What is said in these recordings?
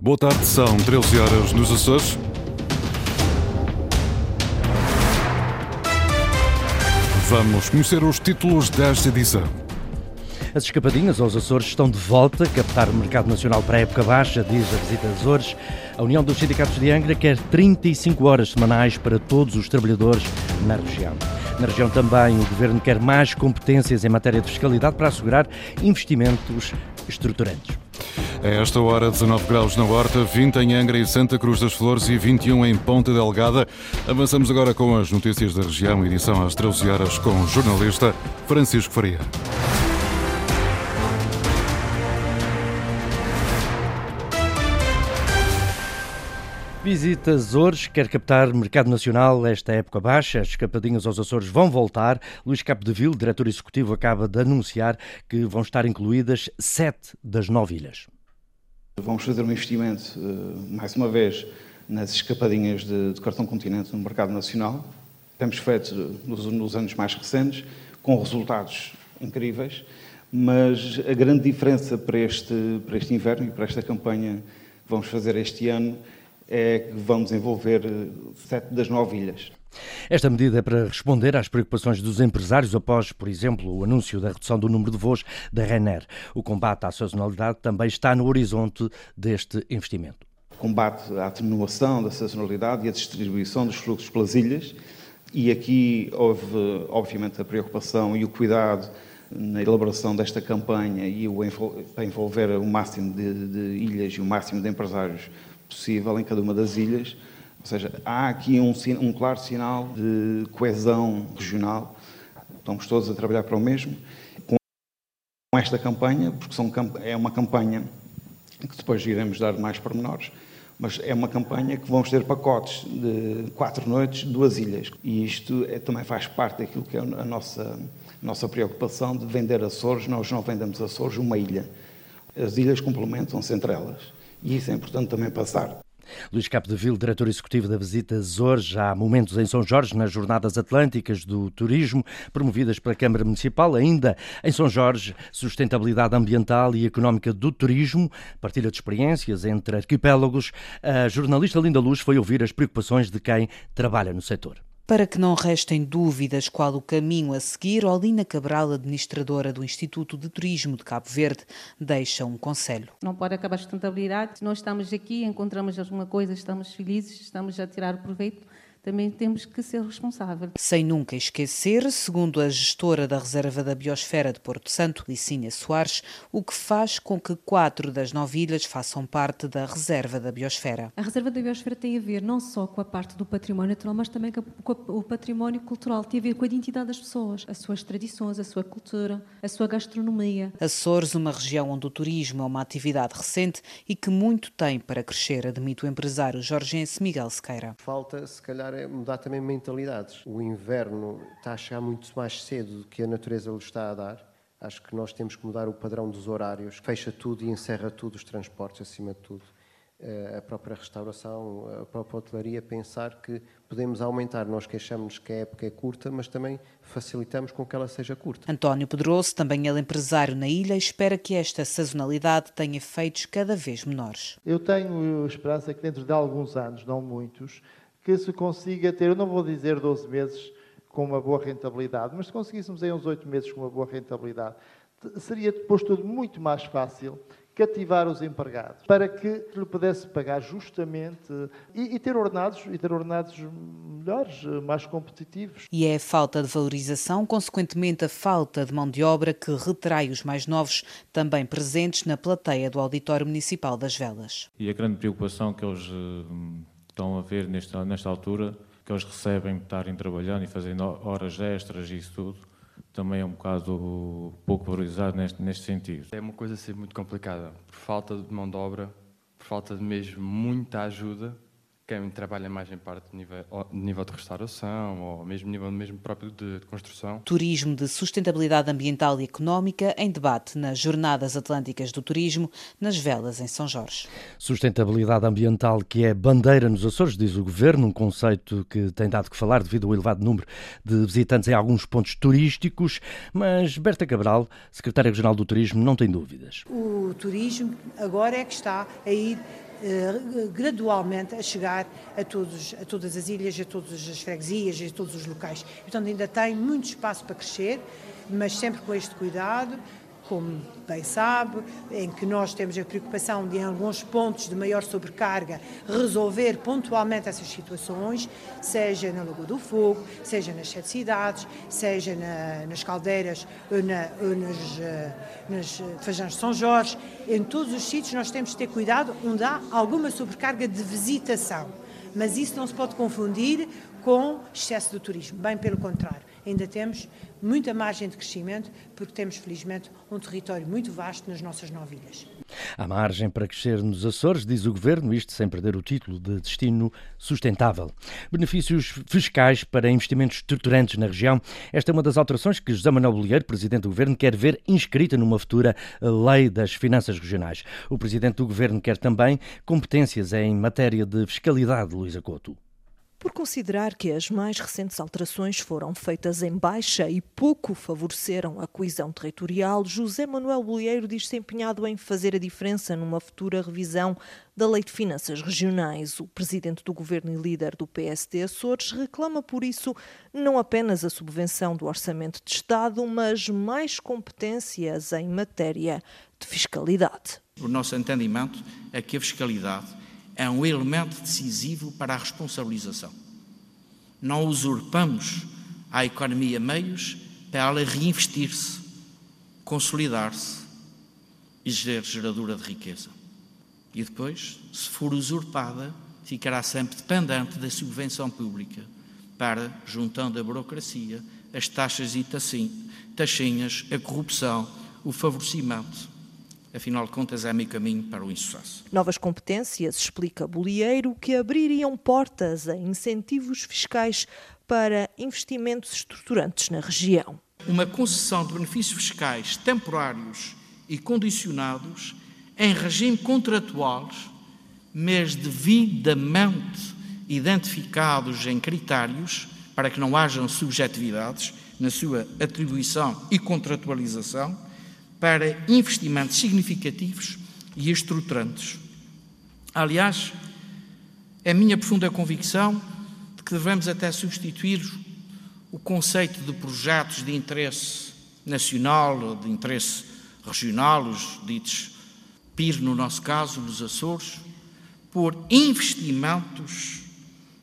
Boa tarde, são 13 horas nos Açores. Vamos conhecer os títulos desta edição. As escapadinhas aos Açores estão de volta, captar o mercado nacional para a época baixa, diz a visita Açores. A União dos Sindicatos de Angra quer 35 horas semanais para todos os trabalhadores na região. Na região também, o Governo quer mais competências em matéria de fiscalidade para assegurar investimentos estruturantes. A esta hora, 19 graus na Horta, 20 em Angra e Santa Cruz das Flores e 21 em Ponta Delgada. Avançamos agora com as notícias da região, edição às 13 horas com o jornalista Francisco Faria. Visita Açores, quer captar mercado nacional esta época baixa. As escapadinhas aos Açores vão voltar. Luís Capdeville, diretor executivo, acaba de anunciar que vão estar incluídas sete das nove ilhas. Vamos fazer um investimento, eh, mais uma vez, nas escapadinhas de, de cartão continente no mercado nacional. Temos feito nos, nos anos mais recentes, com resultados incríveis, mas a grande diferença para este, para este inverno e para esta campanha que vamos fazer este ano é que vamos envolver eh, sete das nove ilhas. Esta medida é para responder às preocupações dos empresários após, por exemplo, o anúncio da redução do número de voos da Ryanair. O combate à sazonalidade também está no horizonte deste investimento. Combate à atenuação da sazonalidade e a distribuição dos fluxos pelas ilhas. E aqui houve, obviamente, a preocupação e o cuidado na elaboração desta campanha e o, para envolver o máximo de, de ilhas e o máximo de empresários possível em cada uma das ilhas. Ou seja, há aqui um, um claro sinal de coesão regional. Estamos todos a trabalhar para o mesmo. Com esta campanha, porque são, é uma campanha que depois iremos dar mais pormenores, mas é uma campanha que vamos ter pacotes de quatro noites, duas ilhas. E isto é, também faz parte daquilo que é a nossa, nossa preocupação de vender Açores. Nós não vendemos Açores, uma ilha. As ilhas complementam-se entre elas e isso é importante também passar. Luís Capdeville, diretor executivo da Visita Azores, há momentos em São Jorge, nas Jornadas Atlânticas do Turismo, promovidas pela Câmara Municipal, ainda em São Jorge, sustentabilidade ambiental e económica do turismo, partilha de experiências entre arquipélagos. A jornalista Linda Luz foi ouvir as preocupações de quem trabalha no setor. Para que não restem dúvidas qual o caminho a seguir, Olina Cabral, administradora do Instituto de Turismo de Cabo Verde, deixa um conselho. Não pode acabar a sustentabilidade. Nós estamos aqui, encontramos alguma coisa, estamos felizes, estamos a tirar proveito também temos que ser responsáveis. Sem nunca esquecer, segundo a gestora da Reserva da Biosfera de Porto Santo, Licínia Soares, o que faz com que quatro das nove ilhas façam parte da Reserva da Biosfera. A Reserva da Biosfera tem a ver não só com a parte do património natural, mas também com o património cultural, tem a ver com a identidade das pessoas, as suas tradições, a sua cultura, a sua gastronomia. Açores, uma região onde o turismo é uma atividade recente e que muito tem para crescer, admite o empresário jorgense Miguel Sequeira. Falta, se calhar, é mudar também mentalidades. O inverno está a chegar muito mais cedo do que a natureza lhe está a dar. Acho que nós temos que mudar o padrão dos horários, fecha tudo e encerra tudo, os transportes acima de tudo. Eh, a própria restauração, a própria hotelaria, pensar que podemos aumentar. Nós queixamos que a época é curta, mas também facilitamos com que ela seja curta. António Pedroso, também ele empresário na ilha, espera que esta sazonalidade tenha efeitos cada vez menores. Eu tenho esperança que dentro de alguns anos, não muitos, que se consiga ter, eu não vou dizer 12 meses com uma boa rentabilidade, mas se conseguíssemos em uns 8 meses com uma boa rentabilidade, seria depois tudo muito mais fácil cativar os empregados para que lhe pudesse pagar justamente e, e, ter ordenados e ter ordenados melhores, mais competitivos. E é a falta de valorização, consequentemente a falta de mão de obra que retrai os mais novos, também presentes na plateia do Auditório Municipal das Velas. E a grande preocupação que eles eh, estão a ver nesta, nesta altura, que eles recebem estarem trabalhando e fazendo horas extras e isso tudo, também é um bocado pouco valorizado neste, neste sentido. É uma coisa sempre muito complicada, por falta de mão de obra, por falta de mesmo muita ajuda quem trabalha mais em parte de nível, de nível de restauração ou mesmo nível mesmo próprio de, de, construção. Turismo de sustentabilidade ambiental e económica em debate nas Jornadas Atlânticas do Turismo, nas Velas, em São Jorge. Sustentabilidade ambiental que é bandeira nos Açores, diz o Governo, um conceito que tem dado que falar devido ao elevado número de visitantes em alguns pontos turísticos, mas Berta Cabral, Secretária Regional do Turismo, não tem dúvidas. O turismo agora é que está a ir gradualmente a chegar a, todos, a todas as ilhas, a todas as freguesias, a todos os locais. Portanto, ainda tem muito espaço para crescer, mas sempre com este cuidado, como bem sabe, em que nós temos a preocupação de, em alguns pontos de maior sobrecarga, resolver pontualmente essas situações, seja na Lagoa do Fogo, seja nas sete cidades, seja na, nas caldeiras ou, na, ou nas, eh, nas Fajãs de São Jorge. Em todos os sítios nós temos de ter cuidado onde há alguma sobrecarga de visitação. Mas isso não se pode confundir com excesso de turismo, bem pelo contrário ainda temos muita margem de crescimento, porque temos, felizmente, um território muito vasto nas nossas nove ilhas. Há margem para crescer nos Açores, diz o Governo, isto sem perder o título de destino sustentável. Benefícios fiscais para investimentos estruturantes na região. Esta é uma das alterações que José Manuel Bolieiro, Presidente do Governo, quer ver inscrita numa futura Lei das Finanças Regionais. O Presidente do Governo quer também competências em matéria de fiscalidade, Luísa Couto. Por considerar que as mais recentes alterações foram feitas em baixa e pouco favoreceram a coesão territorial, José Manuel Bolieiro diz-se empenhado em fazer a diferença numa futura revisão da Lei de Finanças Regionais. O presidente do governo e líder do PSD Açores reclama por isso não apenas a subvenção do orçamento de Estado, mas mais competências em matéria de fiscalidade. O nosso entendimento é que a fiscalidade é um elemento decisivo para a responsabilização. Não usurpamos à economia meios para ela reinvestir-se, consolidar-se e ser geradora de riqueza. E depois, se for usurpada, ficará sempre dependente da subvenção pública para, juntando a burocracia, as taxas e taxinhas, a corrupção, o favorecimento afinal de contas, é meio caminho para o insucesso. Novas competências, explica Bolieiro, que abririam portas a incentivos fiscais para investimentos estruturantes na região. Uma concessão de benefícios fiscais temporários e condicionados em regime contratual, mas devidamente identificados em critérios para que não hajam subjetividades na sua atribuição e contratualização para investimentos significativos e estruturantes. Aliás, é minha profunda convicção de que devemos até substituir o conceito de projetos de interesse nacional de interesse regional, os ditos PIR, no nosso caso, nos Açores, por investimentos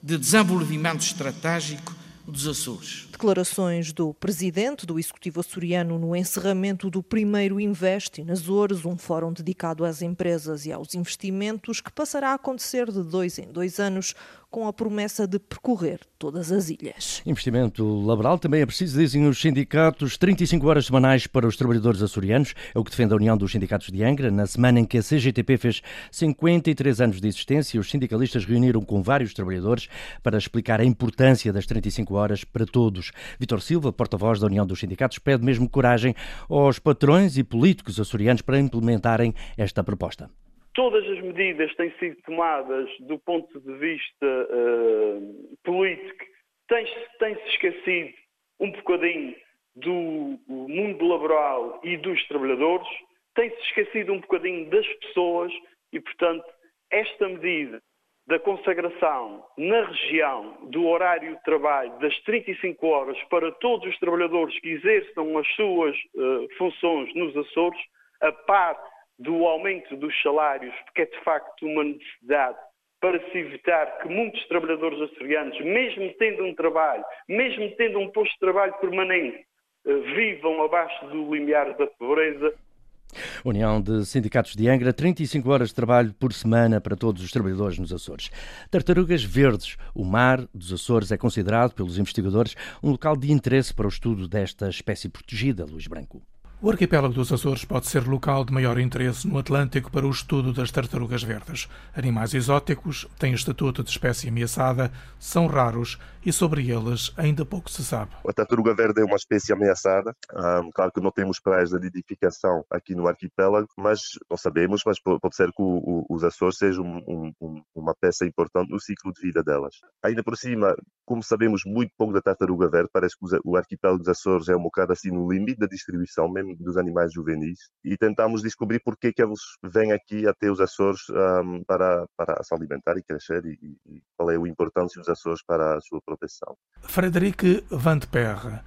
de desenvolvimento estratégico dos Açores. Declarações do presidente do Executivo açoriano no encerramento do primeiro Invest nas Açores, um fórum dedicado às empresas e aos investimentos que passará a acontecer de dois em dois anos com a promessa de percorrer todas as ilhas. Investimento laboral também é preciso, dizem os sindicatos, 35 horas semanais para os trabalhadores açorianos, é o que defende a União dos Sindicatos de Angra. Na semana em que a CGTP fez 53 anos de existência, os sindicalistas reuniram com vários trabalhadores para explicar a importância das 35 horas para todos. Vitor Silva, porta-voz da União dos Sindicatos, pede mesmo coragem aos patrões e políticos açorianos para implementarem esta proposta todas as medidas têm sido tomadas do ponto de vista uh, político, tem-se tem esquecido um bocadinho do mundo laboral e dos trabalhadores, tem-se esquecido um bocadinho das pessoas e, portanto, esta medida da consagração na região do horário de trabalho das 35 horas para todos os trabalhadores que exerçam as suas uh, funções nos Açores, a par do aumento dos salários, porque é de facto uma necessidade para se evitar que muitos trabalhadores açorianos, mesmo tendo um trabalho, mesmo tendo um posto de trabalho permanente, eh, vivam abaixo do limiar da pobreza. União de Sindicatos de Angra, 35 horas de trabalho por semana para todos os trabalhadores nos Açores. Tartarugas Verdes. O mar dos Açores é considerado pelos investigadores um local de interesse para o estudo desta espécie protegida, Luís Branco. O arquipélago dos Açores pode ser local de maior interesse no Atlântico para o estudo das tartarugas verdes. Animais exóticos, têm estatuto de espécie ameaçada, são raros e sobre eles ainda pouco se sabe. A tartaruga verde é uma espécie ameaçada. Um, claro que não temos praias de nidificação aqui no arquipélago, mas não sabemos, mas pode ser que o, o, os Açores sejam um, um, um uma peça importante no ciclo de vida delas. Ainda por cima, como sabemos muito pouco da tartaruga verde, parece que o arquipélago dos Açores é um bocado assim no limite da distribuição, mesmo dos animais juvenis, e tentamos descobrir por que, que eles vêm aqui até os Açores um, para, para se alimentar e crescer e, e qual é a importância dos Açores para a sua proteção. Frederic Van de Perre,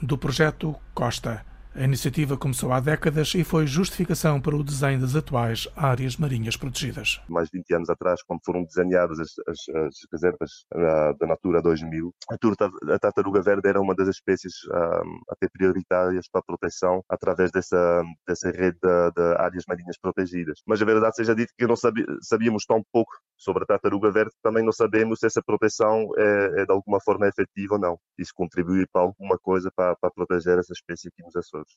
do projeto Costa. A iniciativa começou há décadas e foi justificação para o desenho das atuais áreas marinhas protegidas. Mais de 20 anos atrás, quando foram desenhadas as, as, as reservas uh, da Natura 2000, a, tartaruga verde era uma das espécies um, até prioritárias para a proteção através dessa, dessa rede de, de, áreas marinhas protegidas. Mas a verdade seja dita que não sabíamos tão pouco sobre a tartaruga verde, também não sabemos se essa proteção é, é de alguma forma efetiva ou não. Isso contribui para alguma coisa para, para proteger essa espécie aqui nos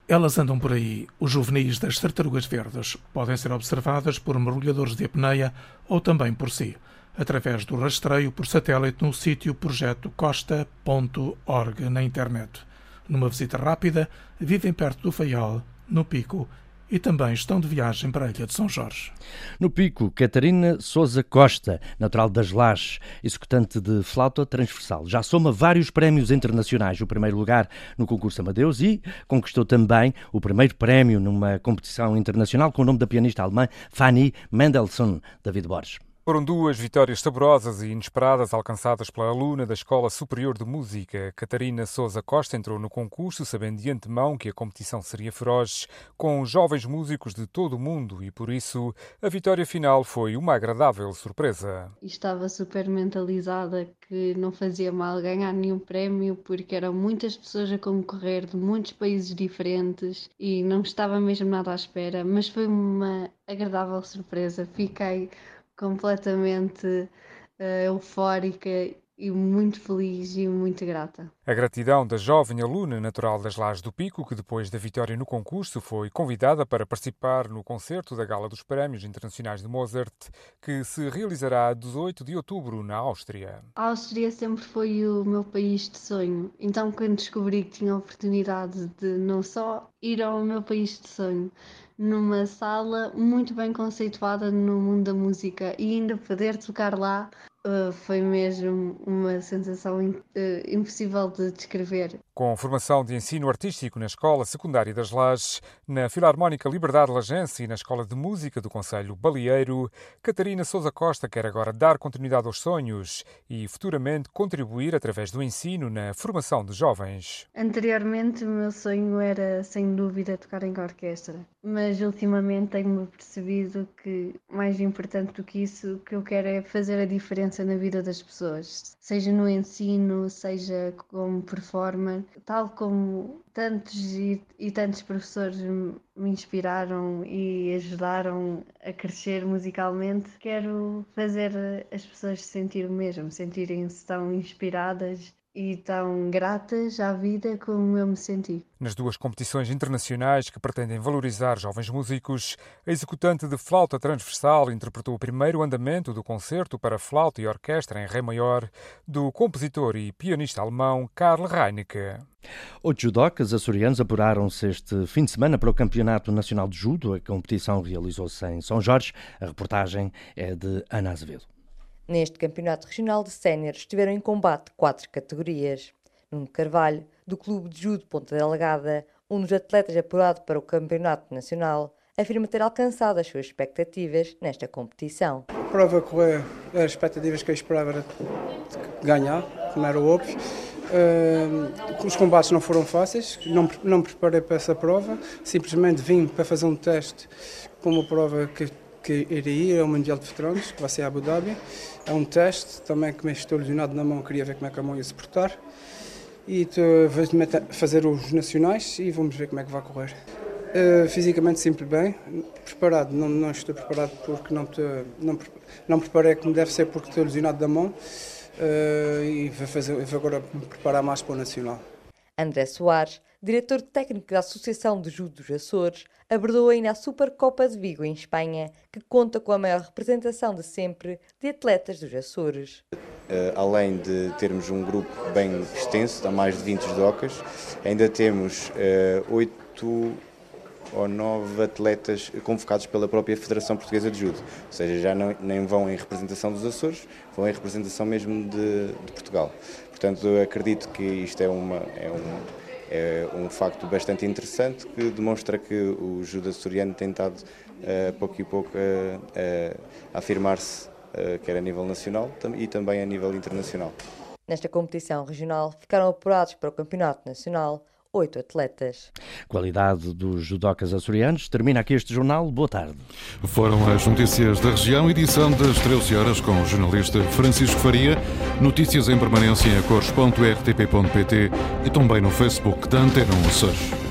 Elas andam por aí. Os juvenis das tartarugas verdes podem ser observadas por mergulhadores de apneia ou também por si, através do rastreio por satélite no sítio projeto costa.org na internet. Numa visita rápida, vivem perto do Faial, no Pico, e também estão de viagem para a Ilha de São Jorge. No Pico, Catarina Souza Costa, natural das Lajes, executante de flauta transversal. Já soma vários prémios internacionais. O primeiro lugar no concurso Amadeus e conquistou também o primeiro prémio numa competição internacional com o nome da pianista alemã Fanny Mendelssohn, David Borges. Foram duas vitórias saborosas e inesperadas alcançadas pela aluna da Escola Superior de Música. Catarina Souza Costa entrou no concurso sabendo de antemão que a competição seria feroz, com jovens músicos de todo o mundo e por isso a vitória final foi uma agradável surpresa. Estava super mentalizada que não fazia mal ganhar nenhum prémio porque eram muitas pessoas a concorrer de muitos países diferentes e não estava mesmo nada à espera, mas foi uma agradável surpresa. Fiquei completamente uh, eufórica e muito feliz e muito grata. A gratidão da jovem aluna natural das Lajes do Pico, que depois da vitória no concurso foi convidada para participar no concerto da Gala dos Prémios Internacionais de Mozart, que se realizará a 18 de outubro na Áustria. A Áustria sempre foi o meu país de sonho, então quando descobri que tinha a oportunidade de não só ir ao meu país de sonho, numa sala muito bem conceituada no mundo da música e ainda poder tocar lá uh, foi mesmo uma sensação uh, impossível de descrever. Com formação de ensino artístico na Escola Secundária das Lajes, na Filarmónica Liberdade Lagense e na Escola de Música do Conselho Balieiro, Catarina Souza Costa quer agora dar continuidade aos sonhos e futuramente contribuir através do ensino na formação de jovens. Anteriormente, o meu sonho era, sem dúvida, tocar em orquestra, mas ultimamente tenho-me percebido que, mais importante do que isso, o que eu quero é fazer a diferença na vida das pessoas, seja no ensino, seja como performer. Tal como tantos e, e, tantos professores me inspiraram e ajudaram a crescer musicalmente, quero fazer as pessoas sentir o mesmo, sentirem-se tão inspiradas e tão gratas à vida como eu me senti. Nas duas competições internacionais que pretendem valorizar jovens músicos, a executante de flauta transversal interpretou o primeiro andamento do concerto para flauta e orquestra em Ré maior do compositor e pianista alemão Karl Reinecke. Oito judocas açorianos apuraram-se este fim de semana para o Campeonato Nacional de Judo. A competição realizou-se em São Jorge. A reportagem é de Ana Azevedo. Neste campeonato regional de séniores estiveram em combate quatro categorias. Nuno Carvalho, do Clube de Judo Ponta Delgada, um dos atletas apurado para o campeonato nacional, afirma ter alcançado as suas expectativas nesta competição. A prova correu as expectativas que eu esperava era ganhar, como era óbvio. Uh, os combates não foram fáceis, não, não me preparei para essa prova, simplesmente vim para fazer um teste com uma prova que que iria ir ao Mundial de Veteranos, que vai ser a Abu Dhabi. É um teste também que me estou lesionado na mão, queria ver como é que a mão ia se portar. E a fazer os nacionais e vamos ver como é que vai correr. Uh, fisicamente sempre bem, preparado, não, não estou preparado porque não, te, não, não preparei como deve ser porque estou lesionado da mão uh, e vou, fazer, vou agora me preparar mais para o Nacional. André Soares, diretor técnico da Associação de Judo dos Açores, abordou ainda a Supercopa de Vigo em Espanha, que conta com a maior representação de sempre de atletas dos Açores. Uh, além de termos um grupo bem extenso, há mais de 20 docas, ainda temos uh, 8 ou nove atletas convocados pela própria Federação Portuguesa de Judo. Ou seja, já não, nem vão em representação dos Açores, vão em representação mesmo de, de Portugal. Portanto, acredito que isto é, uma, é, um, é um facto bastante interessante que demonstra que o judo açoriano tem estado, uh, pouco e pouco, uh, uh, a afirmar-se, quer a nível nacional e também a nível internacional. Nesta competição regional ficaram apurados para o Campeonato Nacional oito atletas. Qualidade dos judocas açorianos. Termina aqui este jornal. Boa tarde. Foram as notícias da região, edição das 13 horas com o jornalista Francisco Faria. Notícias em permanência em cores.rtp.pt e também no Facebook da Antena Açores.